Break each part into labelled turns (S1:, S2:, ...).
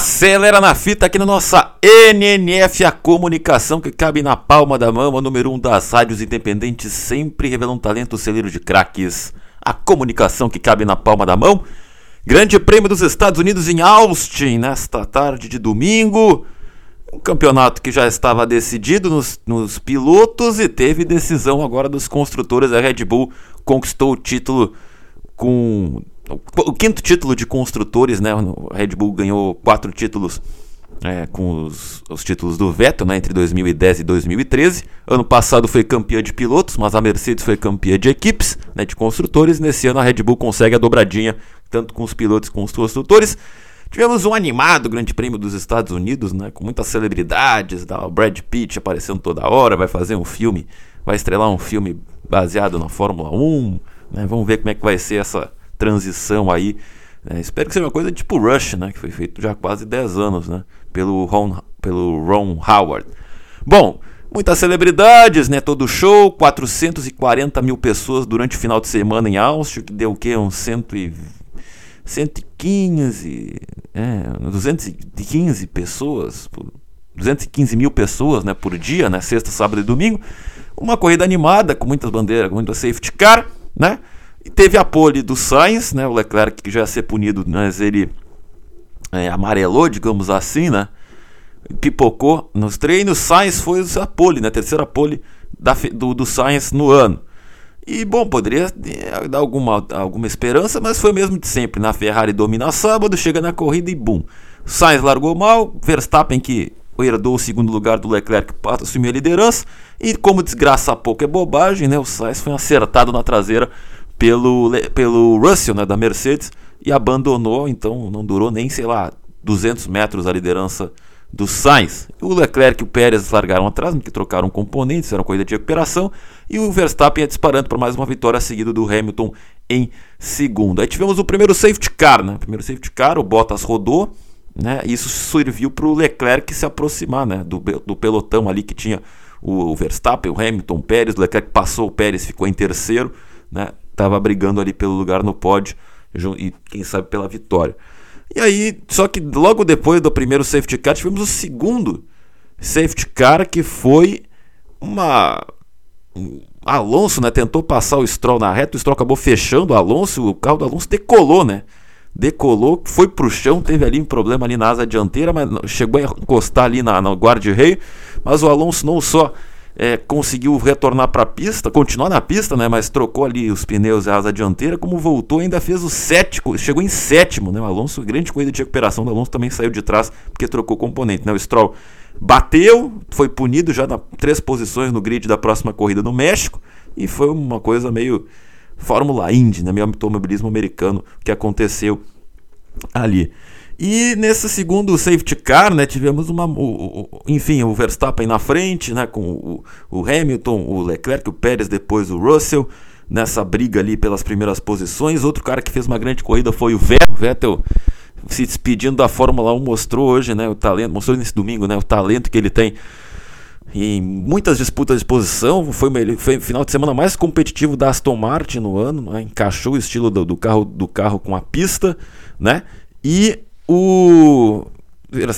S1: Acelera na fita aqui na nossa NNF, a comunicação que cabe na palma da mão, a número 1 um das rádios independentes, sempre revelando talento, celeiro de craques. A comunicação que cabe na palma da mão. Grande Prêmio dos Estados Unidos em Austin, nesta tarde de domingo. Um campeonato que já estava decidido nos, nos pilotos e teve decisão agora dos construtores. A Red Bull conquistou o título com o quinto título de construtores, né? O Red Bull ganhou quatro títulos é, com os, os, títulos do Vettel, né? Entre 2010 e 2013. Ano passado foi campeã de pilotos, mas a Mercedes foi campeã de equipes, né? De construtores. Nesse ano a Red Bull consegue a dobradinha, tanto com os pilotos como com os construtores. Tivemos um animado Grande Prêmio dos Estados Unidos, né? Com muitas celebridades, da Brad Pitt aparecendo toda hora, vai fazer um filme, vai estrelar um filme baseado na Fórmula 1, né? Vamos ver como é que vai ser essa transição aí. É, espero que seja uma coisa tipo Rush, né? Que foi feito já há quase 10 anos, né? Pelo Ron, pelo Ron Howard. Bom, muitas celebridades, né? Todo show, 440 mil pessoas durante o final de semana em Austin, que deu o quê? Uns 100 e, 115, é, 215 pessoas, 215 mil pessoas, né? Por dia, né? Sexta, sábado e domingo. Uma corrida animada, com muitas bandeiras, com muita safety car, né? E teve a pole do Sainz, né? O Leclerc que já ia ser punido, mas ele é, amarelou, digamos assim, né? Pipocou nos treinos. Sainz foi a pole, né? A terceira pole da, do, do Sainz no ano. E bom, poderia é, dar alguma, alguma esperança, mas foi mesmo de sempre. Na Ferrari domina sábado, chega na corrida e bum. Sainz largou mal, Verstappen que herdou o segundo lugar do Leclerc assumiu a liderança. E como desgraça pouco é bobagem, né? O Sainz foi acertado na traseira pelo, pelo Russell, né, da Mercedes, e abandonou, então não durou nem, sei lá, 200 metros a liderança do Sainz. O Leclerc e o Pérez largaram atrás, porque trocaram componentes, era uma corrida de recuperação, e o Verstappen ia disparando para mais uma vitória seguida do Hamilton em segundo. Aí tivemos o primeiro safety car, né? O primeiro safety car, o Bottas rodou, né? Isso serviu para o Leclerc se aproximar, né? Do, do pelotão ali que tinha o, o Verstappen, o Hamilton, o Pérez, o Leclerc passou o Pérez, ficou em terceiro, né? Estava brigando ali pelo lugar no pódio e quem sabe pela vitória. E aí, só que logo depois do primeiro safety car, tivemos o segundo safety car que foi uma Alonso, né, tentou passar o Stroll na reta, o Stroll acabou fechando o Alonso, o carro do Alonso decolou, né? Decolou, foi pro chão, teve ali um problema ali na asa dianteira, mas chegou a encostar ali na, na guarda-reio, mas o Alonso não só é, conseguiu retornar para a pista, continuar na pista, né, mas trocou ali os pneus e a asa dianteira, como voltou, ainda fez o sétimo, chegou em sétimo, né, o Alonso, grande corrida de recuperação do Alonso também saiu de trás porque trocou componente, né, o Stroll bateu, foi punido já nas três posições no grid da próxima corrida no México e foi uma coisa meio Fórmula Indy, né, meio automobilismo americano que aconteceu ali. E nesse segundo safety car, né, tivemos uma, o, o, enfim, o Verstappen na frente, né, com o, o, Hamilton, o Leclerc, o Pérez, depois o Russell, nessa briga ali pelas primeiras posições. Outro cara que fez uma grande corrida foi o Vettel. Vettel se despedindo da Fórmula 1 mostrou hoje, né, o talento, mostrou nesse domingo, né, o talento que ele tem em muitas disputas de posição. Foi, foi o final de semana mais competitivo da Aston Martin no ano, né, encaixou o estilo do, do, carro, do carro com a pista, né, e o,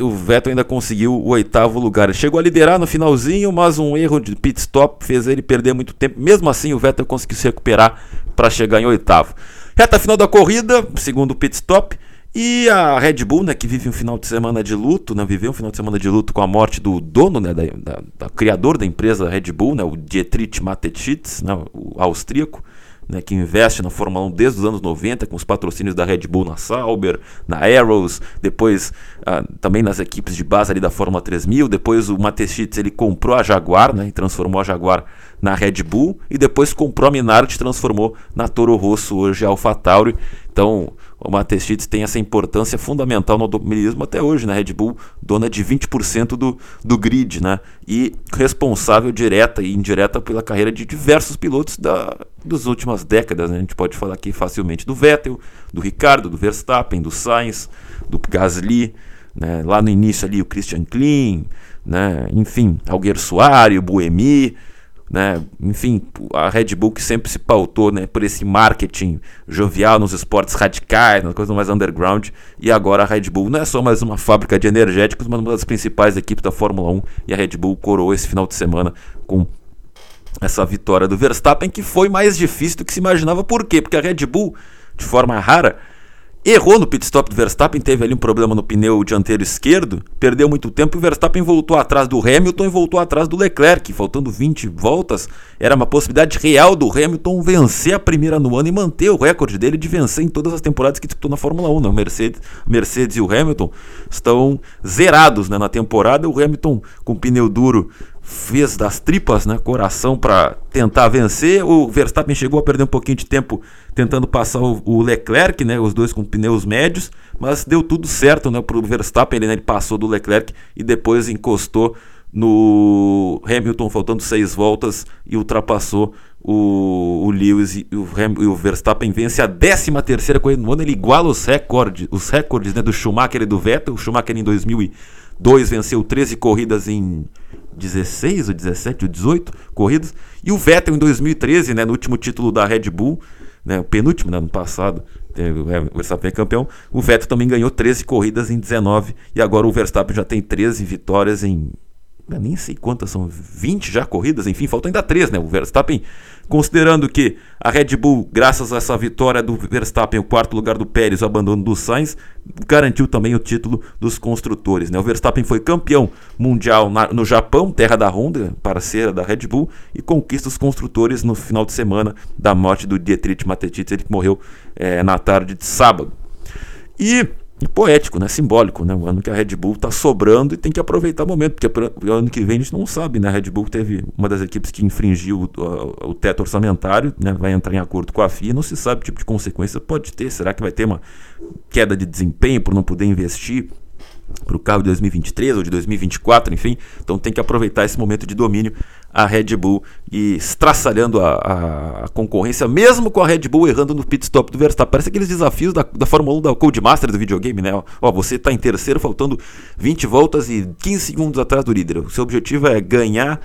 S1: o Vettel ainda conseguiu o oitavo lugar. chegou a liderar no finalzinho, mas um erro de pit stop fez ele perder muito tempo. Mesmo assim, o Vettel conseguiu se recuperar para chegar em oitavo. Reta final da corrida, segundo o pit stop. E a Red Bull, né, que vive um final de semana de luto, né, viveu um final de semana de luto com a morte do dono, né, da, da, da criador da empresa Red Bull, né, o Dietrich Mateschitz, né, o austríaco né, que investe na Fórmula 1 desde os anos 90, com os patrocínios da Red Bull na Sauber, na Arrows, depois ah, também nas equipes de base ali da Fórmula 3000, depois o Mateschitz ele comprou a Jaguar, né, e transformou a Jaguar na Red Bull, e depois comprou a Minardi e transformou na Toro Rosso, hoje a AlphaTauri. Então, o Matestitz tem essa importância fundamental no automobilismo até hoje, né? Red Bull, dona de 20% do, do grid, né? E responsável direta e indireta pela carreira de diversos pilotos da, das últimas décadas, né? A gente pode falar aqui facilmente do Vettel, do Ricardo, do Verstappen, do Sainz, do Gasly, né? Lá no início ali o Christian Klein, né? Enfim, Alguer Soares, o Buemi, né? Enfim, a Red Bull que sempre se pautou né, por esse marketing jovial nos esportes radicais, nas coisas mais underground, e agora a Red Bull não é só mais uma fábrica de energéticos, mas uma das principais equipes da Fórmula 1, e a Red Bull coroou esse final de semana com essa vitória do Verstappen, que foi mais difícil do que se imaginava. Por quê? Porque a Red Bull, de forma rara, Errou no pit stop do Verstappen, teve ali um problema no pneu dianteiro esquerdo, perdeu muito tempo e o Verstappen voltou atrás do Hamilton e voltou atrás do Leclerc, faltando 20 voltas. Era uma possibilidade real do Hamilton vencer a primeira no ano e manter o recorde dele de vencer em todas as temporadas que disputou na Fórmula 1. Né? O Mercedes, Mercedes e o Hamilton estão zerados né? na temporada. O Hamilton com pneu duro fez das tripas, né, coração para tentar vencer. O Verstappen chegou a perder um pouquinho de tempo tentando passar o, o, Leclerc, né, os dois com pneus médios, mas deu tudo certo, né, pro Verstappen, ele, né, ele passou do Leclerc e depois encostou no Hamilton faltando seis voltas e ultrapassou o, o Lewis e o, e o Verstappen vence a 13 terceira corrida no ano, ele iguala os recordes, os recordes né, do Schumacher e do Vettel, o Schumacher em 2002 venceu 13 corridas em 16 ou 17 ou 18 corridas. E o Vettel em 2013, né, no último título da Red Bull, né, o penúltimo né, no passado, o Verstappen é campeão. O Vettel também ganhou 13 corridas em 19 e agora o Verstappen já tem 13 vitórias em nem sei quantas são, 20 já corridas, enfim, faltam ainda 3, né? O Verstappen Considerando que a Red Bull, graças a essa vitória do Verstappen, o quarto lugar do Pérez, o abandono do Sainz, garantiu também o título dos construtores. Né? O Verstappen foi campeão mundial na, no Japão, terra da Honda, parceira da Red Bull, e conquista os construtores no final de semana da morte do Dietrich Mateschitz, ele que morreu é, na tarde de sábado. E e poético, né? simbólico, né? O ano que a Red Bull está sobrando e tem que aproveitar o momento, porque o ano que vem a gente não sabe, né? A Red Bull teve uma das equipes que infringiu o, o, teto orçamentário, né? Vai entrar em acordo com a FIA, não se sabe que tipo de consequência pode ter. Será que vai ter uma queda de desempenho por não poder investir? Para o carro de 2023 ou de 2024, enfim. Então tem que aproveitar esse momento de domínio a Red Bull e estraçalhando a, a, a, concorrência, mesmo com a Red Bull errando no pit stop do Verstappen. Parece aqueles desafios da, da Fórmula 1 da Codemaster do videogame, né? Ó, você está em terceiro, faltando 20 voltas e 15 segundos atrás do líder. O seu objetivo é ganhar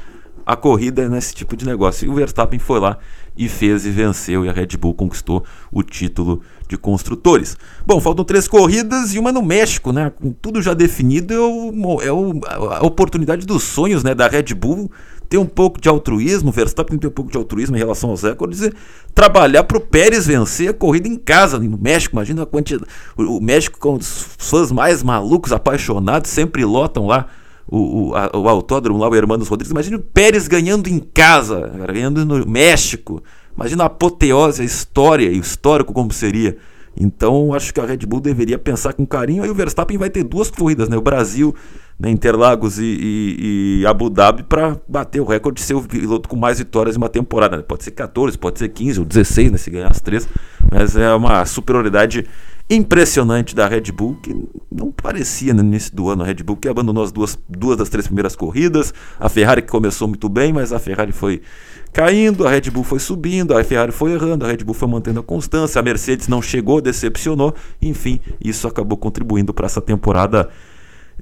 S1: a corrida nesse tipo de negócio. E o Verstappen foi lá e fez e venceu, e a Red Bull conquistou o título de construtores. Bom, faltam três corridas e uma no México, né? Com tudo já definido, é, o, é o, a oportunidade dos sonhos né, da Red Bull ter um pouco de altruísmo, Verstappen ter um pouco de altruísmo em relação aos recordes e trabalhar para o Pérez vencer a corrida em casa, no México. Imagina a quantidade. O, o México, com os fãs mais malucos, apaixonados, sempre lotam lá o, o, a, o autódromo lá, o Hermanos Rodrigues. Imagina o Pérez ganhando em casa, ganhando no México. Imagina a apoteose, a história e o histórico como seria. Então, acho que a Red Bull deveria pensar com carinho. Aí o Verstappen vai ter duas corridas, né? O Brasil, né, Interlagos e, e, e Abu Dhabi, para bater o recorde de ser o piloto com mais vitórias em uma temporada. Pode ser 14, pode ser 15 ou 16, né? Se ganhar as três. Mas é uma superioridade impressionante da Red Bull, que não parecia no início do ano. A Red Bull que abandonou as duas, duas das três primeiras corridas. A Ferrari que começou muito bem, mas a Ferrari foi caindo, a Red Bull foi subindo, a Ferrari foi errando, a Red Bull foi mantendo a constância, a Mercedes não chegou, decepcionou. Enfim, isso acabou contribuindo para essa temporada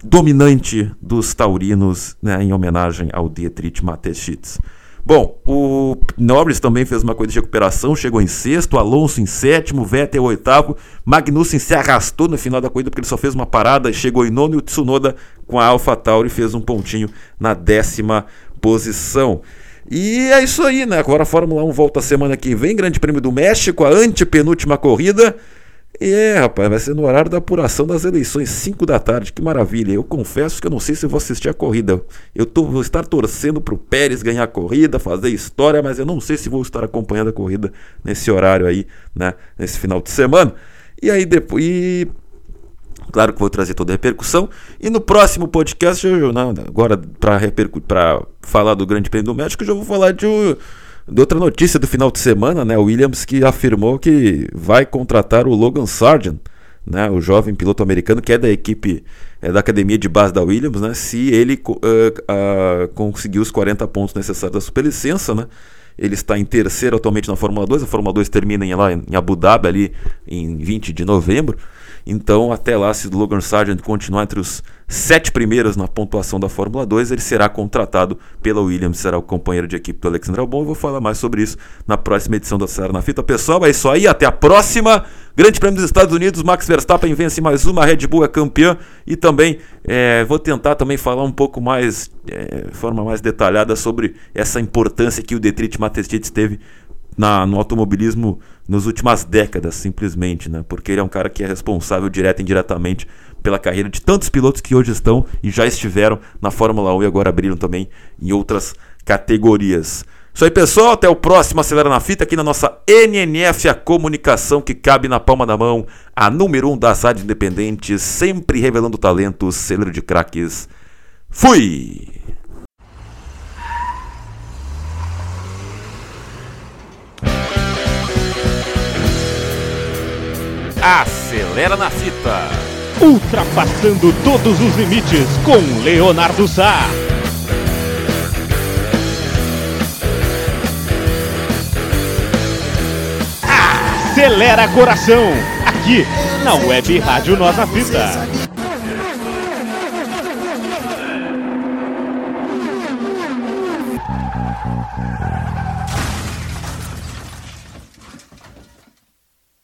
S1: dominante dos taurinos né, em homenagem ao Dietrich Mateschitz. Bom, o Norris também fez uma coisa de recuperação, chegou em sexto, Alonso em sétimo, Vettel oitavo, Magnussen se arrastou no final da corrida porque ele só fez uma parada, chegou em nono e o Tsunoda com a AlphaTauri fez um pontinho na décima posição. E é isso aí, né? Agora a Fórmula 1 volta semana que vem, Grande Prêmio do México, a antepenúltima corrida. É, rapaz, vai ser no horário da apuração das eleições, 5 da tarde, que maravilha. Eu confesso que eu não sei se vou assistir a corrida. Eu tô, vou estar torcendo pro Pérez ganhar a corrida, fazer história, mas eu não sei se vou estar acompanhando a corrida nesse horário aí, né? Nesse final de semana. E aí depois. E... Claro que vou trazer toda a repercussão. E no próximo podcast, eu, não, agora para falar do Grande Prêmio do México, eu já vou falar de outra notícia do final de semana, né? O Williams que afirmou que vai contratar o Logan Sargent, né? O jovem piloto americano que é da equipe, é da academia de base da Williams, né? Se ele uh, uh, conseguir os 40 pontos necessários da superlicença, né? Ele está em terceiro atualmente na Fórmula 2. A Fórmula 2 termina em, lá em Abu Dhabi ali em 20 de novembro. Então, até lá, se o Logan Sargent continuar entre os sete primeiros na pontuação da Fórmula 2, ele será contratado pela Williams, será o companheiro de equipe do Alexandre Albon. Eu vou falar mais sobre isso na próxima edição da Serra na Fita. Pessoal, é isso aí, até a próxima. Grande Prêmio dos Estados Unidos, Max Verstappen vence mais uma, Red Bull é campeã e também é, vou tentar também falar um pouco mais, é, forma mais detalhada sobre essa importância que o Dietrich Mateschitz teve na, no automobilismo nas últimas décadas, simplesmente, né? Porque ele é um cara que é responsável direto e indiretamente pela carreira de tantos pilotos que hoje estão e já estiveram na Fórmula 1 e agora abriram também em outras categorias. Isso aí, pessoal. Até o próximo Acelera na Fita aqui na nossa NNF, a comunicação que cabe na palma da mão, a número 1 um das rádios independentes, sempre revelando talentos, celeiro de craques. Fui! Acelera na fita.
S2: Ultrapassando todos os limites com Leonardo Sá. Acelera coração. Aqui na Web Rádio Nossa Fita.